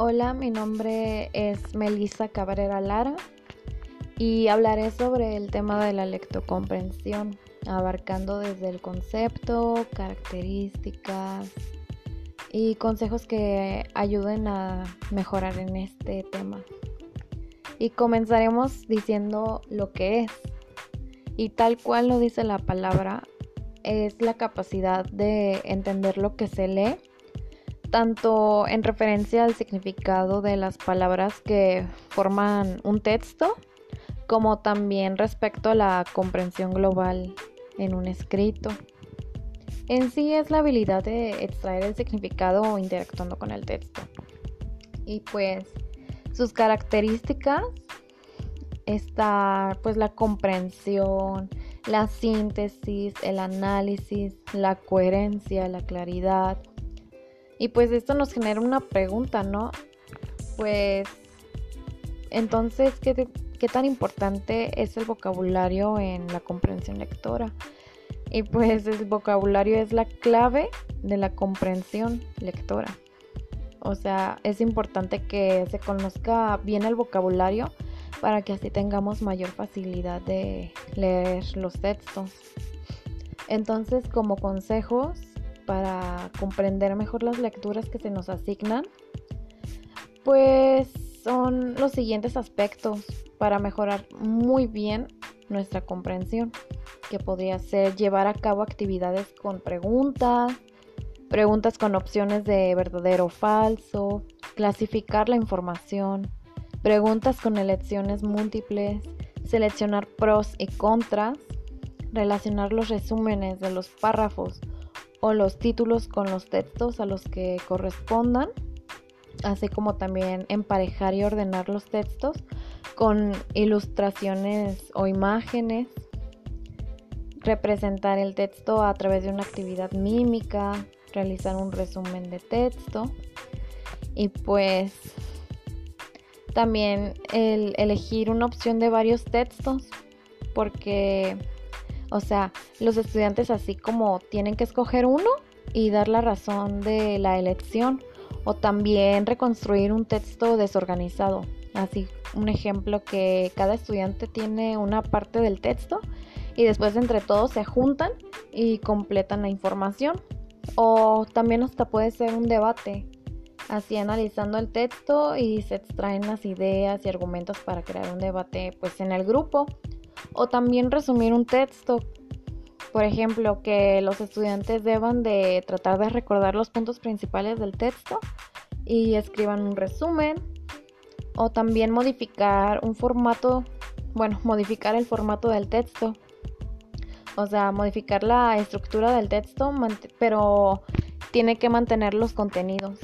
Hola, mi nombre es Melissa Cabrera Lara y hablaré sobre el tema de la lectocomprensión, abarcando desde el concepto, características y consejos que ayuden a mejorar en este tema. Y comenzaremos diciendo lo que es. Y tal cual lo dice la palabra, es la capacidad de entender lo que se lee tanto en referencia al significado de las palabras que forman un texto, como también respecto a la comprensión global en un escrito. En sí es la habilidad de extraer el significado interactuando con el texto. Y pues sus características está pues la comprensión, la síntesis, el análisis, la coherencia, la claridad, y pues esto nos genera una pregunta, ¿no? Pues entonces, ¿qué, ¿qué, tan importante es el vocabulario en la comprensión lectora? Y pues el vocabulario es la clave de la comprensión lectora. O sea, es importante que se conozca bien el vocabulario para que así tengamos mayor facilidad de leer los textos. Entonces, como consejos, para comprender mejor las lecturas que se nos asignan, pues son los siguientes aspectos para mejorar muy bien nuestra comprensión, que podría ser llevar a cabo actividades con preguntas, preguntas con opciones de verdadero o falso, clasificar la información, preguntas con elecciones múltiples, seleccionar pros y contras, relacionar los resúmenes de los párrafos o los títulos con los textos a los que correspondan, así como también emparejar y ordenar los textos con ilustraciones o imágenes, representar el texto a través de una actividad mímica, realizar un resumen de texto y pues también el elegir una opción de varios textos porque o sea, los estudiantes así como tienen que escoger uno y dar la razón de la elección o también reconstruir un texto desorganizado. Así, un ejemplo que cada estudiante tiene una parte del texto y después entre todos se juntan y completan la información. O también hasta puede ser un debate, así analizando el texto y se extraen las ideas y argumentos para crear un debate pues en el grupo o también resumir un texto. Por ejemplo, que los estudiantes deban de tratar de recordar los puntos principales del texto y escriban un resumen. O también modificar un formato, bueno, modificar el formato del texto. O sea, modificar la estructura del texto, pero tiene que mantener los contenidos.